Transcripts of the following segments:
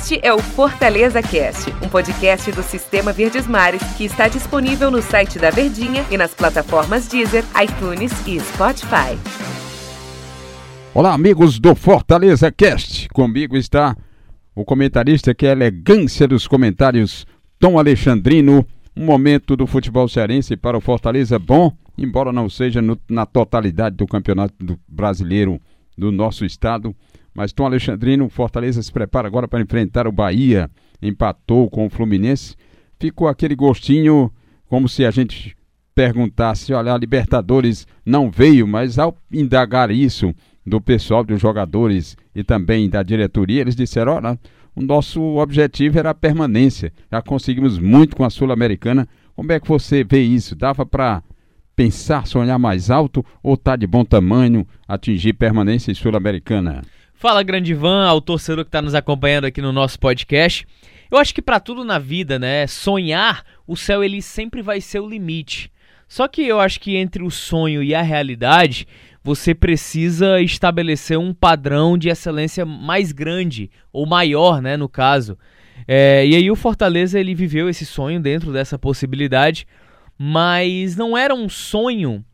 Este é o Fortaleza Cast, um podcast do Sistema Verdes Mares que está disponível no site da Verdinha e nas plataformas Deezer, iTunes e Spotify. Olá, amigos do Fortaleza Cast. Comigo está o comentarista que é a elegância dos comentários, Tom Alexandrino. Um momento do futebol cearense para o Fortaleza bom, embora não seja no, na totalidade do campeonato do brasileiro do nosso estado. Mas Tom Alexandrino, Fortaleza se prepara agora para enfrentar o Bahia. Empatou com o Fluminense. Ficou aquele gostinho como se a gente perguntasse: olha, a Libertadores não veio, mas ao indagar isso do pessoal, dos jogadores e também da diretoria, eles disseram: olha, o nosso objetivo era a permanência. Já conseguimos muito com a Sul-Americana. Como é que você vê isso? Dava para pensar, sonhar mais alto ou tá de bom tamanho atingir permanência em Sul-Americana? Fala, grande Van, ao torcedor que está nos acompanhando aqui no nosso podcast. Eu acho que para tudo na vida, né, sonhar, o céu ele sempre vai ser o limite. Só que eu acho que entre o sonho e a realidade, você precisa estabelecer um padrão de excelência mais grande ou maior, né, no caso. É, e aí o Fortaleza ele viveu esse sonho dentro dessa possibilidade, mas não era um sonho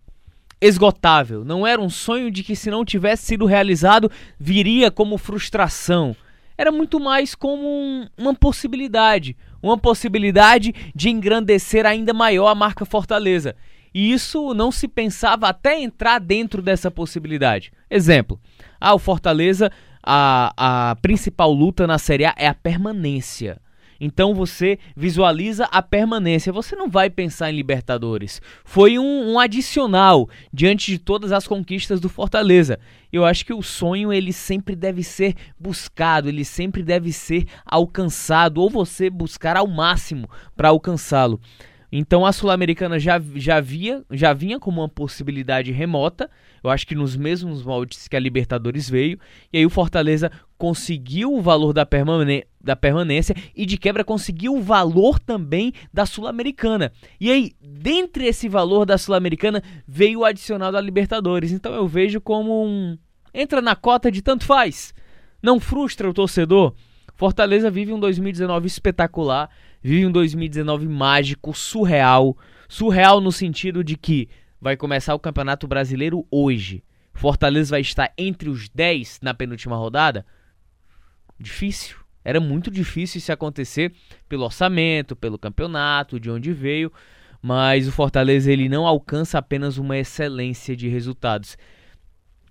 esgotável. Não era um sonho de que, se não tivesse sido realizado, viria como frustração. Era muito mais como um, uma possibilidade. Uma possibilidade de engrandecer ainda maior a marca Fortaleza. E isso não se pensava até entrar dentro dessa possibilidade. Exemplo: ah, o Fortaleza, a, a principal luta na Série A é a permanência. Então você visualiza a permanência. Você não vai pensar em Libertadores. Foi um, um, adicional diante de todas as conquistas do Fortaleza. Eu acho que o sonho ele sempre deve ser buscado, ele sempre deve ser alcançado, ou você buscar ao máximo para alcançá-lo. Então a Sul-Americana já, já, via, já vinha como uma possibilidade remota, eu acho que nos mesmos moldes que a Libertadores veio, e aí o Fortaleza conseguiu o valor da, permane da permanência e de quebra conseguiu o valor também da Sul-Americana. E aí, dentre esse valor da Sul-Americana, veio o adicional da Libertadores. Então eu vejo como um. Entra na cota de tanto faz. Não frustra o torcedor. Fortaleza vive um 2019 espetacular vive um 2019 mágico, surreal. Surreal no sentido de que vai começar o Campeonato Brasileiro hoje. Fortaleza vai estar entre os 10 na penúltima rodada? Difícil. Era muito difícil isso acontecer pelo orçamento, pelo campeonato, de onde veio. Mas o Fortaleza ele não alcança apenas uma excelência de resultados.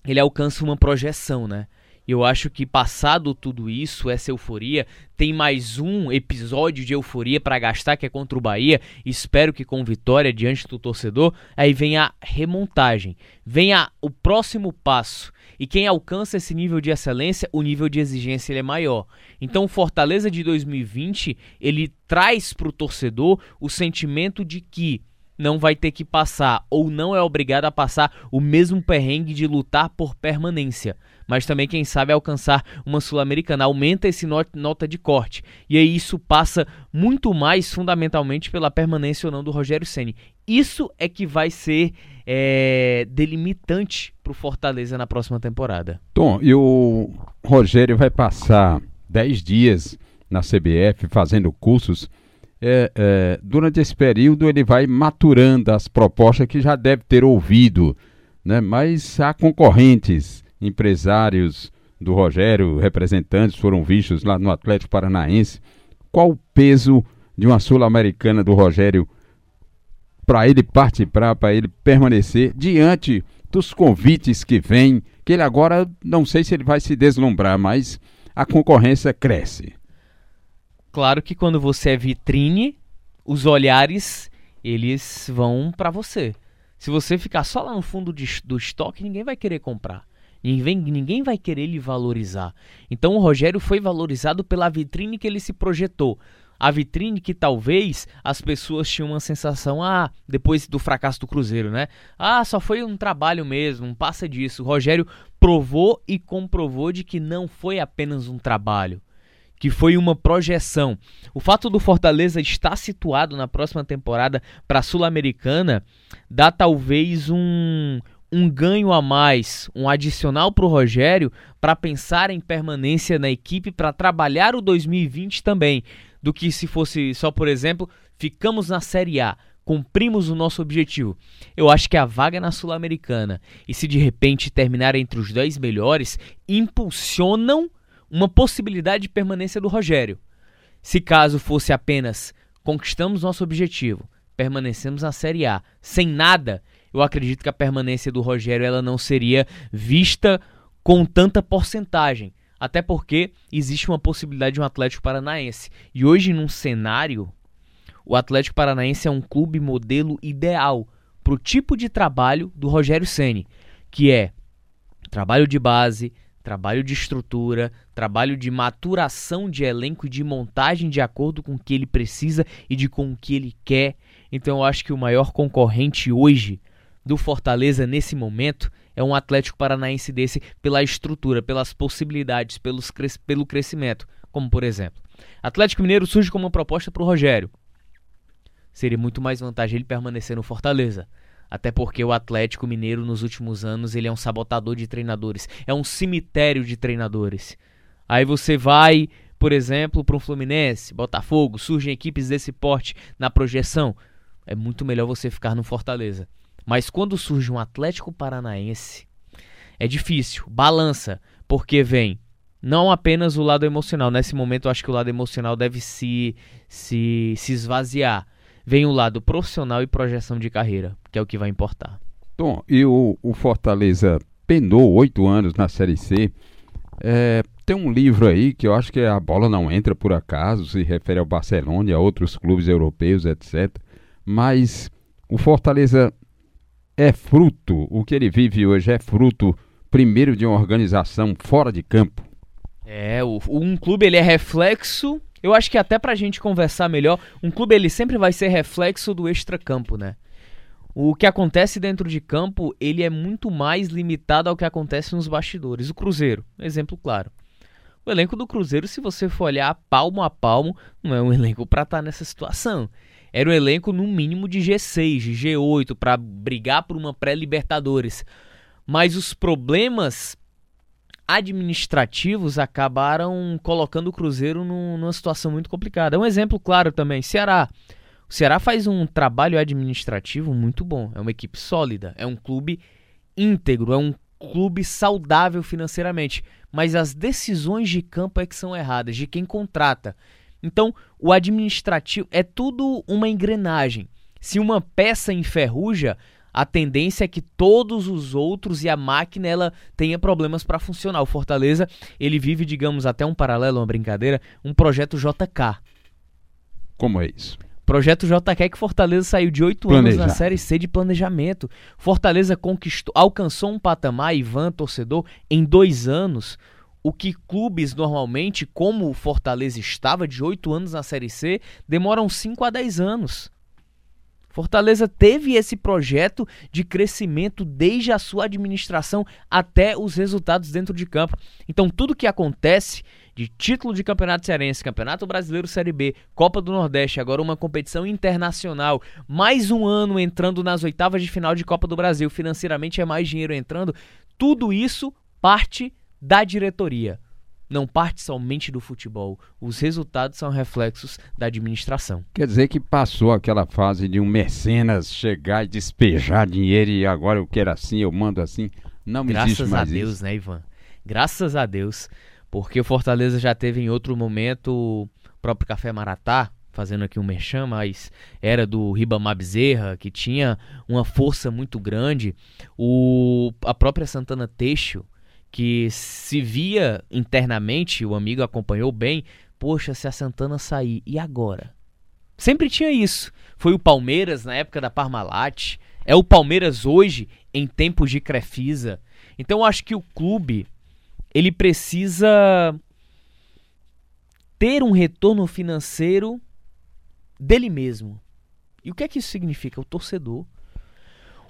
Ele alcança uma projeção, né? Eu acho que passado tudo isso, essa euforia, tem mais um episódio de euforia para gastar que é contra o Bahia. Espero que com vitória diante do torcedor, aí vem a remontagem, vem a, o próximo passo. E quem alcança esse nível de excelência, o nível de exigência ele é maior. Então, o Fortaleza de 2020, ele traz para o torcedor o sentimento de que não vai ter que passar ou não é obrigado a passar o mesmo perrengue de lutar por permanência, mas também quem sabe alcançar uma sul-americana, aumenta esse nota de corte. E aí isso passa muito mais fundamentalmente pela permanência ou não do Rogério Ceni. Isso é que vai ser é, delimitante para o Fortaleza na próxima temporada. Tom, e o Rogério vai passar 10 dias na CBF fazendo cursos é, é, durante esse período ele vai maturando as propostas que já deve ter ouvido, né? mas há concorrentes, empresários do Rogério, representantes foram vistos lá no Atlético Paranaense. Qual o peso de uma Sul-Americana do Rogério para ele participar, para ele permanecer diante dos convites que vêm, que ele agora não sei se ele vai se deslumbrar, mas a concorrência cresce. Claro que quando você é vitrine, os olhares eles vão para você. Se você ficar só lá no fundo de, do estoque, ninguém vai querer comprar. Ninguém, ninguém vai querer lhe valorizar. Então o Rogério foi valorizado pela vitrine que ele se projetou. A vitrine que talvez as pessoas tinham uma sensação, ah, depois do fracasso do Cruzeiro, né? Ah, só foi um trabalho mesmo, passa disso. O Rogério provou e comprovou de que não foi apenas um trabalho que foi uma projeção. O fato do Fortaleza estar situado na próxima temporada para a Sul-Americana dá talvez um, um ganho a mais, um adicional para o Rogério para pensar em permanência na equipe para trabalhar o 2020 também, do que se fosse só, por exemplo, ficamos na Série A, cumprimos o nosso objetivo. Eu acho que a vaga na Sul-Americana e se de repente terminar entre os 10 melhores, impulsionam uma possibilidade de permanência do Rogério. Se caso fosse apenas conquistamos nosso objetivo, permanecemos na Série A, sem nada, eu acredito que a permanência do Rogério ela não seria vista com tanta porcentagem. Até porque existe uma possibilidade de um Atlético Paranaense. E hoje, num cenário, o Atlético Paranaense é um clube modelo ideal para o tipo de trabalho do Rogério Ceni, que é trabalho de base, trabalho de estrutura, trabalho de maturação de elenco e de montagem de acordo com o que ele precisa e de com o que ele quer. Então eu acho que o maior concorrente hoje do Fortaleza nesse momento é um Atlético Paranaense desse pela estrutura, pelas possibilidades, pelos pelo crescimento. Como por exemplo, Atlético Mineiro surge como uma proposta para o Rogério. Seria muito mais vantagem ele permanecer no Fortaleza. Até porque o Atlético Mineiro nos últimos anos ele é um sabotador de treinadores, é um cemitério de treinadores. Aí você vai, por exemplo, para um Fluminense, Botafogo, surgem equipes desse porte na projeção. É muito melhor você ficar no Fortaleza. Mas quando surge um Atlético Paranaense, é difícil, balança, porque vem não apenas o lado emocional. Nesse momento, eu acho que o lado emocional deve se, se, se esvaziar. Vem o lado profissional e projeção de carreira, que é o que vai importar. Tom, e o, o Fortaleza penou oito anos na Série C. É, tem um livro aí que eu acho que a bola não entra por acaso, se refere ao Barcelona e a outros clubes europeus, etc. Mas o Fortaleza é fruto, o que ele vive hoje é fruto, primeiro, de uma organização fora de campo. É, o, um clube ele é reflexo, eu acho que até pra gente conversar melhor, um clube ele sempre vai ser reflexo do extracampo, né? O que acontece dentro de campo, ele é muito mais limitado ao que acontece nos bastidores. O Cruzeiro, exemplo claro. O elenco do Cruzeiro, se você for olhar palmo a palmo, não é um elenco para estar tá nessa situação era um elenco no mínimo de G6, de G8 para brigar por uma pré-Libertadores. Mas os problemas administrativos acabaram colocando o Cruzeiro numa situação muito complicada. É um exemplo claro também, Ceará. O Ceará faz um trabalho administrativo muito bom, é uma equipe sólida, é um clube íntegro, é um clube saudável financeiramente, mas as decisões de campo é que são erradas, de quem contrata. Então, o administrativo é tudo uma engrenagem. Se uma peça enferruja, a tendência é que todos os outros e a máquina ela tenha problemas para funcionar. O Fortaleza, ele vive, digamos, até um paralelo, uma brincadeira, um projeto JK. Como é isso? Projeto JK é que Fortaleza saiu de oito anos na Série C de planejamento. Fortaleza conquistou, alcançou um patamar, Ivan, torcedor, em dois anos o que clubes normalmente, como o Fortaleza estava de 8 anos na Série C, demoram 5 a 10 anos. Fortaleza teve esse projeto de crescimento desde a sua administração até os resultados dentro de campo. Então, tudo que acontece de título de Campeonato Cearense, Campeonato Brasileiro Série B, Copa do Nordeste, agora uma competição internacional, mais um ano entrando nas oitavas de final de Copa do Brasil, financeiramente é mais dinheiro entrando, tudo isso parte da diretoria. Não parte somente do futebol. Os resultados são reflexos da administração. Quer dizer que passou aquela fase de um mecenas chegar e despejar dinheiro e agora eu quero assim, eu mando assim. Não me Graças existe mais a Deus, isso. né, Ivan? Graças a Deus. Porque o Fortaleza já teve em outro momento o próprio Café Maratá, fazendo aqui um merchan, mas era do Ribamar Bezerra, que tinha uma força muito grande. O, a própria Santana Teixo, que se via internamente, o amigo acompanhou bem, poxa, se a Santana sair, e agora? Sempre tinha isso. Foi o Palmeiras na época da Parmalat, é o Palmeiras hoje em tempos de Crefisa. Então eu acho que o clube ele precisa ter um retorno financeiro dele mesmo. E o que é que isso significa? O torcedor.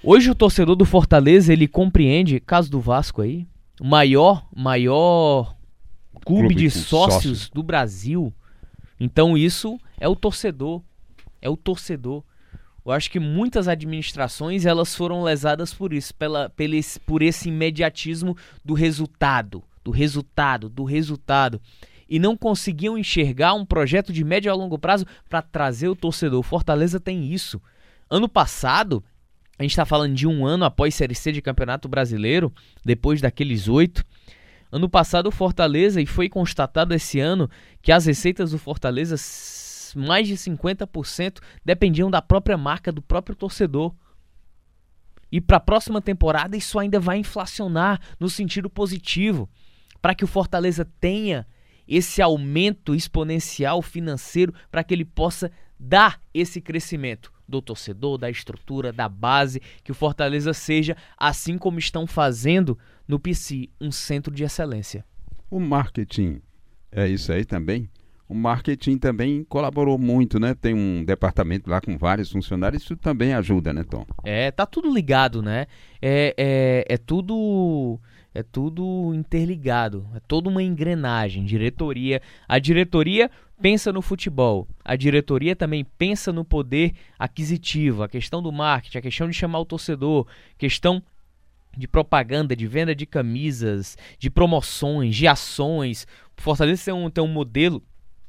Hoje o torcedor do Fortaleza, ele compreende, caso do Vasco aí, maior, maior clube, clube de sócios, sócios do Brasil. Então isso é o torcedor, é o torcedor. Eu acho que muitas administrações elas foram lesadas por isso, pela, esse, por esse imediatismo do resultado, do resultado, do resultado. E não conseguiam enxergar um projeto de médio a longo prazo para trazer o torcedor. Fortaleza tem isso. Ano passado, a gente está falando de um ano após Série C de Campeonato Brasileiro, depois daqueles oito. Ano passado, o Fortaleza, e foi constatado esse ano, que as receitas do Fortaleza, mais de 50%, dependiam da própria marca, do próprio torcedor. E para a próxima temporada, isso ainda vai inflacionar no sentido positivo, para que o Fortaleza tenha esse aumento exponencial financeiro, para que ele possa dar esse crescimento do torcedor, da estrutura, da base, que o Fortaleza seja, assim como estão fazendo no PC, um centro de excelência. O marketing é isso aí também? O marketing também colaborou muito, né? Tem um departamento lá com vários funcionários, isso também ajuda, né, Tom? É, tá tudo ligado, né? É, é, é tudo é tudo interligado, é toda uma engrenagem, diretoria. A diretoria pensa no futebol, a diretoria também pensa no poder aquisitivo, a questão do marketing, a questão de chamar o torcedor, questão de propaganda, de venda de camisas, de promoções, de ações. Fortaleza tem um, tem um modelo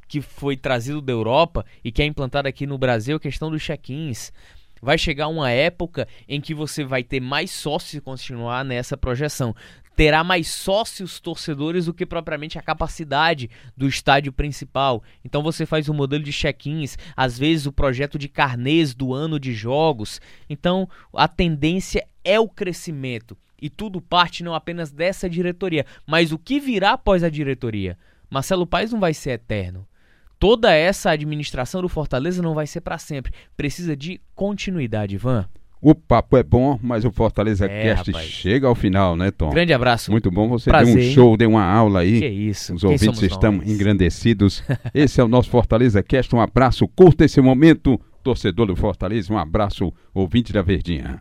que foi trazido da Europa e que é implantado aqui no Brasil, a questão dos check-ins. Vai chegar uma época em que você vai ter mais sócios continuar nessa projeção terá mais sócios torcedores do que propriamente a capacidade do estádio principal. Então você faz um modelo de check-ins, às vezes o projeto de carnês do ano de jogos. Então a tendência é o crescimento. E tudo parte não apenas dessa diretoria, mas o que virá após a diretoria. Marcelo Paes não vai ser eterno. Toda essa administração do Fortaleza não vai ser para sempre. Precisa de continuidade, Ivan. O papo é bom, mas o Fortaleza é, Cast rapaz. chega ao final, né, Tom? Grande abraço. Muito bom. Você Prazer, deu um show, deu uma aula aí. Que isso. Os Quem ouvintes estão nós? engrandecidos. esse é o nosso Fortaleza Cast. Um abraço. Curta esse momento, torcedor do Fortaleza. Um abraço, ouvinte da Verdinha.